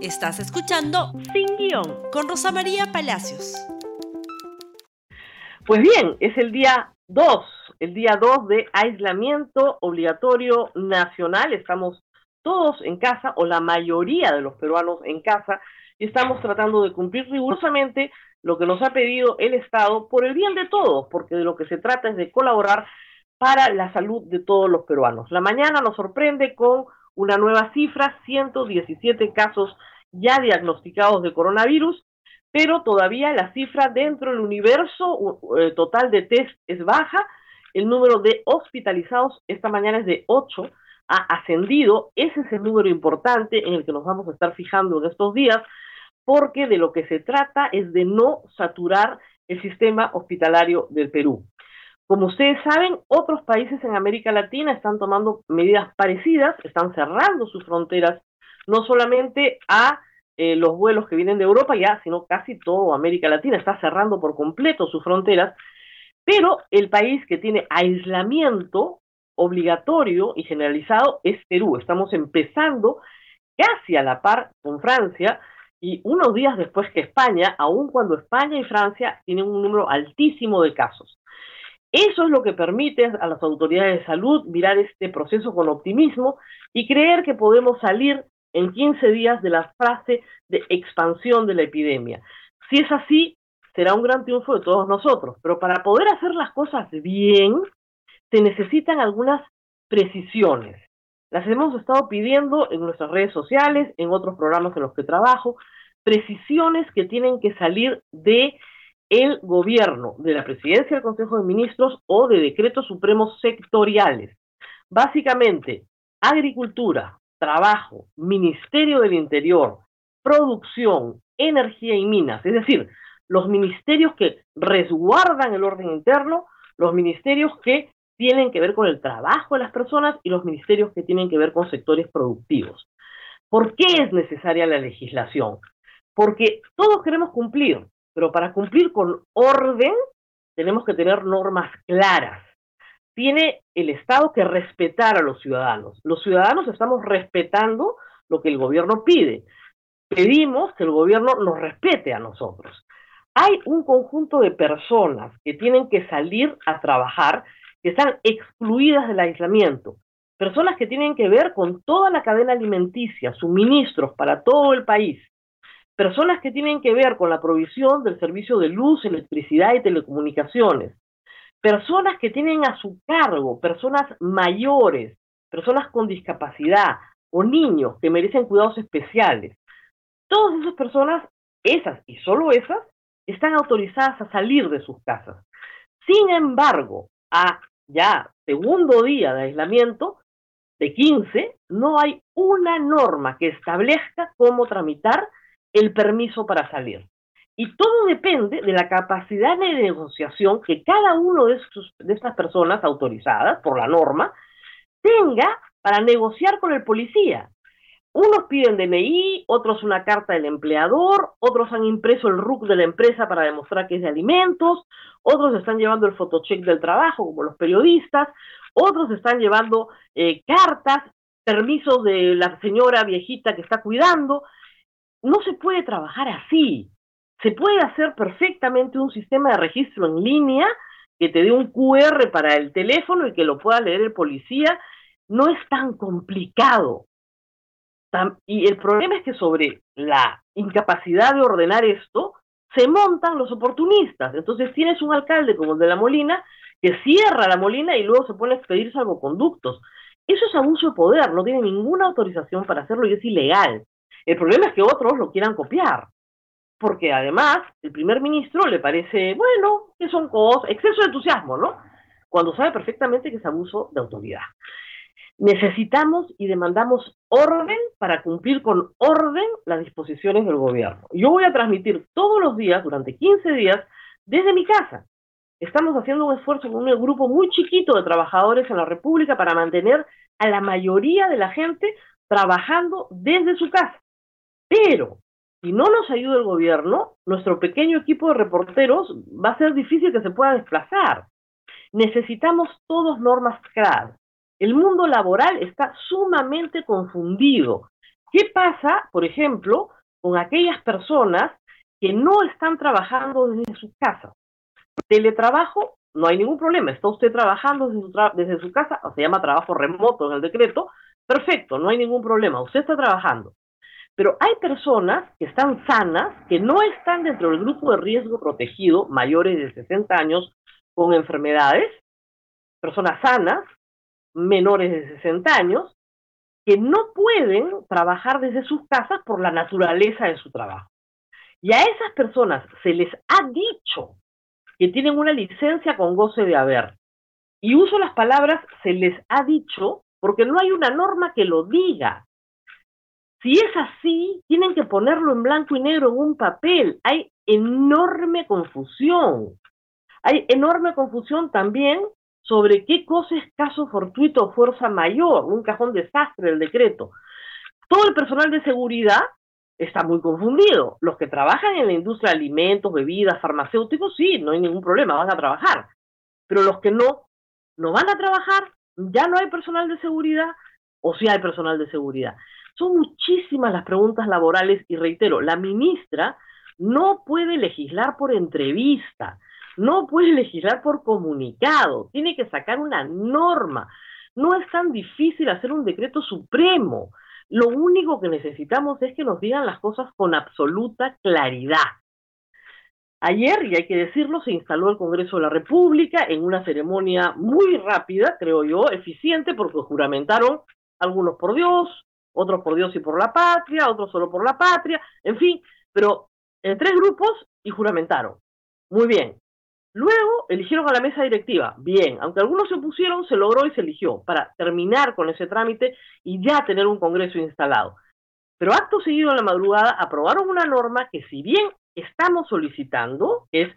Estás escuchando Sin Guión con Rosa María Palacios. Pues bien, es el día 2, el día 2 de aislamiento obligatorio nacional. Estamos todos en casa, o la mayoría de los peruanos en casa, y estamos tratando de cumplir rigurosamente lo que nos ha pedido el Estado por el bien de todos, porque de lo que se trata es de colaborar para la salud de todos los peruanos. La mañana nos sorprende con una nueva cifra, 117 casos ya diagnosticados de coronavirus, pero todavía la cifra dentro del universo eh, total de test es baja. El número de hospitalizados esta mañana es de 8, ha ascendido. Ese es el número importante en el que nos vamos a estar fijando en estos días, porque de lo que se trata es de no saturar el sistema hospitalario del Perú. Como ustedes saben, otros países en América Latina están tomando medidas parecidas, están cerrando sus fronteras, no solamente a eh, los vuelos que vienen de Europa ya, sino casi toda América Latina está cerrando por completo sus fronteras, pero el país que tiene aislamiento obligatorio y generalizado es Perú. Estamos empezando casi a la par con Francia y unos días después que España, aun cuando España y Francia tienen un número altísimo de casos. Eso es lo que permite a las autoridades de salud mirar este proceso con optimismo y creer que podemos salir en 15 días de la fase de expansión de la epidemia. Si es así, será un gran triunfo de todos nosotros, pero para poder hacer las cosas bien, se necesitan algunas precisiones. Las hemos estado pidiendo en nuestras redes sociales, en otros programas en los que trabajo, precisiones que tienen que salir de el gobierno, de la presidencia del Consejo de Ministros o de decretos supremos sectoriales. Básicamente, agricultura, trabajo, Ministerio del Interior, producción, energía y minas, es decir, los ministerios que resguardan el orden interno, los ministerios que tienen que ver con el trabajo de las personas y los ministerios que tienen que ver con sectores productivos. ¿Por qué es necesaria la legislación? Porque todos queremos cumplir, pero para cumplir con orden tenemos que tener normas claras. Tiene el Estado que respetar a los ciudadanos. Los ciudadanos estamos respetando lo que el gobierno pide. Pedimos que el gobierno nos respete a nosotros. Hay un conjunto de personas que tienen que salir a trabajar que están excluidas del aislamiento. Personas que tienen que ver con toda la cadena alimenticia, suministros para todo el país personas que tienen que ver con la provisión del servicio de luz, electricidad y telecomunicaciones, personas que tienen a su cargo, personas mayores, personas con discapacidad o niños que merecen cuidados especiales. Todas esas personas, esas y solo esas, están autorizadas a salir de sus casas. Sin embargo, a ya segundo día de aislamiento, de 15, no hay una norma que establezca cómo tramitar el permiso para salir. Y todo depende de la capacidad de negociación que cada uno de, de estas personas autorizadas por la norma tenga para negociar con el policía. Unos piden DNI, otros una carta del empleador, otros han impreso el RUC de la empresa para demostrar que es de alimentos, otros están llevando el fotocheck del trabajo, como los periodistas, otros están llevando eh, cartas, permisos de la señora viejita que está cuidando, no se puede trabajar así. Se puede hacer perfectamente un sistema de registro en línea que te dé un QR para el teléfono y que lo pueda leer el policía. No es tan complicado. Y el problema es que sobre la incapacidad de ordenar esto, se montan los oportunistas. Entonces tienes un alcalde como el de La Molina que cierra La Molina y luego se pone a expedir salvoconductos. Eso es abuso de poder, no tiene ninguna autorización para hacerlo y es ilegal. El problema es que otros lo quieran copiar, porque además el primer ministro le parece, bueno, que son cosas, exceso de entusiasmo, ¿no? Cuando sabe perfectamente que es abuso de autoridad. Necesitamos y demandamos orden para cumplir con orden las disposiciones del gobierno. Yo voy a transmitir todos los días, durante 15 días, desde mi casa. Estamos haciendo un esfuerzo con un grupo muy chiquito de trabajadores en la República para mantener a la mayoría de la gente trabajando desde su casa. Pero si no nos ayuda el gobierno, nuestro pequeño equipo de reporteros va a ser difícil que se pueda desplazar. Necesitamos todos normas claras. El mundo laboral está sumamente confundido. ¿Qué pasa, por ejemplo, con aquellas personas que no están trabajando desde sus casas? Teletrabajo, no hay ningún problema. Está usted trabajando desde su, desde su casa, o se llama trabajo remoto en el decreto. Perfecto, no hay ningún problema. Usted está trabajando. Pero hay personas que están sanas, que no están dentro del grupo de riesgo protegido, mayores de 60 años, con enfermedades, personas sanas, menores de 60 años, que no pueden trabajar desde sus casas por la naturaleza de su trabajo. Y a esas personas se les ha dicho que tienen una licencia con goce de haber. Y uso las palabras se les ha dicho porque no hay una norma que lo diga. Si es así, tienen que ponerlo en blanco y negro en un papel. Hay enorme confusión. Hay enorme confusión también sobre qué cosa es caso fortuito o fuerza mayor, un cajón desastre del decreto. Todo el personal de seguridad está muy confundido. Los que trabajan en la industria de alimentos, bebidas, farmacéuticos, sí, no hay ningún problema, van a trabajar. Pero los que no, no van a trabajar, ya no hay personal de seguridad o sí hay personal de seguridad. Son muchísimas las preguntas laborales y reitero, la ministra no puede legislar por entrevista, no puede legislar por comunicado, tiene que sacar una norma. No es tan difícil hacer un decreto supremo. Lo único que necesitamos es que nos digan las cosas con absoluta claridad. Ayer, y hay que decirlo, se instaló el Congreso de la República en una ceremonia muy rápida, creo yo, eficiente, porque juramentaron algunos por Dios, otros por Dios y por la patria, otros solo por la patria, en fin, pero en tres grupos y juramentaron. Muy bien. Luego eligieron a la mesa directiva. Bien, aunque algunos se opusieron, se logró y se eligió para terminar con ese trámite y ya tener un Congreso instalado. Pero acto seguido en la madrugada aprobaron una norma que si bien estamos solicitando, es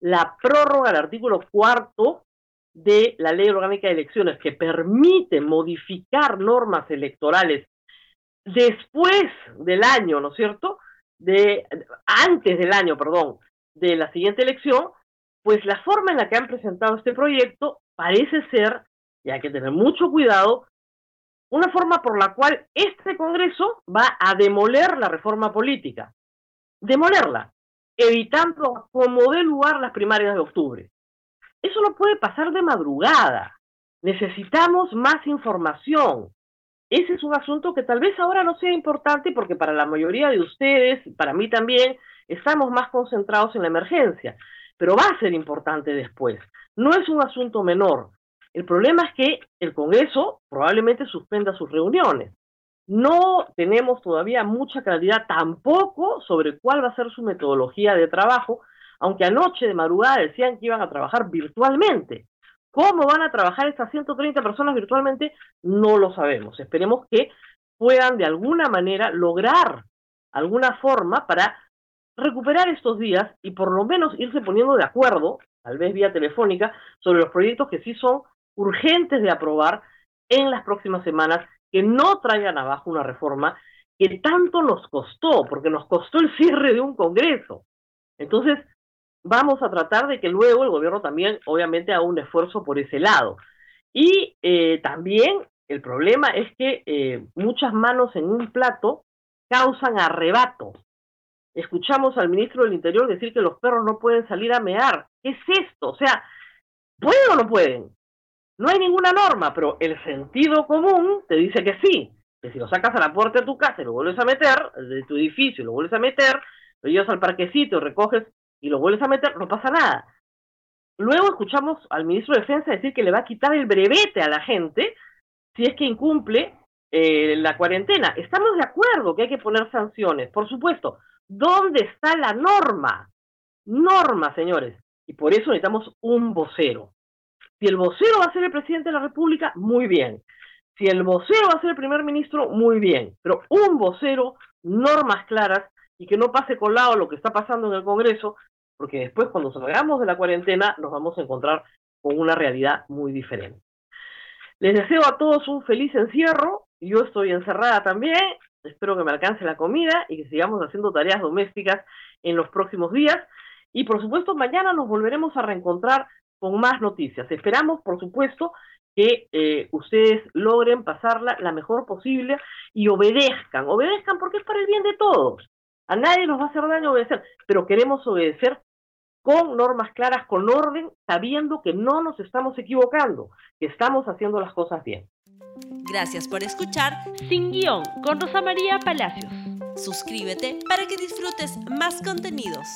la prórroga del artículo cuarto de la Ley Orgánica de Elecciones, que permite modificar normas electorales después del año, ¿no es cierto? De, antes del año, perdón, de la siguiente elección, pues la forma en la que han presentado este proyecto parece ser, y hay que tener mucho cuidado, una forma por la cual este Congreso va a demoler la reforma política. Demolerla, evitando como dé lugar las primarias de octubre. Eso no puede pasar de madrugada. Necesitamos más información ese es un asunto que tal vez ahora no sea importante porque para la mayoría de ustedes, para mí también, estamos más concentrados en la emergencia, pero va a ser importante después. No es un asunto menor. El problema es que el Congreso probablemente suspenda sus reuniones. No tenemos todavía mucha claridad tampoco sobre cuál va a ser su metodología de trabajo, aunque anoche de madrugada decían que iban a trabajar virtualmente. ¿Cómo van a trabajar estas 130 personas virtualmente? No lo sabemos. Esperemos que puedan de alguna manera lograr alguna forma para recuperar estos días y por lo menos irse poniendo de acuerdo, tal vez vía telefónica, sobre los proyectos que sí son urgentes de aprobar en las próximas semanas, que no traigan abajo una reforma que tanto nos costó, porque nos costó el cierre de un Congreso. Entonces, vamos a tratar de que luego el gobierno también, obviamente, haga un esfuerzo por ese lado. Y eh, también el problema es que eh, muchas manos en un plato causan arrebato. Escuchamos al ministro del Interior decir que los perros no pueden salir a mear. ¿Qué es esto? O sea, ¿pueden o no pueden? No hay ninguna norma, pero el sentido común te dice que sí. Que si lo sacas a la puerta de tu casa y lo vuelves a meter, de tu edificio lo vuelves a meter, lo llevas al parquecito, recoges y lo vuelves a meter, no pasa nada. Luego escuchamos al ministro de Defensa decir que le va a quitar el brevete a la gente si es que incumple eh, la cuarentena. Estamos de acuerdo que hay que poner sanciones, por supuesto. ¿Dónde está la norma? Norma, señores. Y por eso necesitamos un vocero. Si el vocero va a ser el presidente de la República, muy bien. Si el vocero va a ser el primer ministro, muy bien. Pero un vocero, normas claras y que no pase colado lo que está pasando en el Congreso, porque después cuando salgamos de la cuarentena nos vamos a encontrar con una realidad muy diferente. Les deseo a todos un feliz encierro, yo estoy encerrada también, espero que me alcance la comida y que sigamos haciendo tareas domésticas en los próximos días y por supuesto mañana nos volveremos a reencontrar con más noticias. Esperamos, por supuesto, que eh, ustedes logren pasarla la mejor posible y obedezcan, obedezcan porque es para el bien de todos. A nadie nos va a hacer daño obedecer, pero queremos obedecer con normas claras, con orden, sabiendo que no nos estamos equivocando, que estamos haciendo las cosas bien. Gracias por escuchar Sin Guión con Rosa María Palacios. Suscríbete para que disfrutes más contenidos.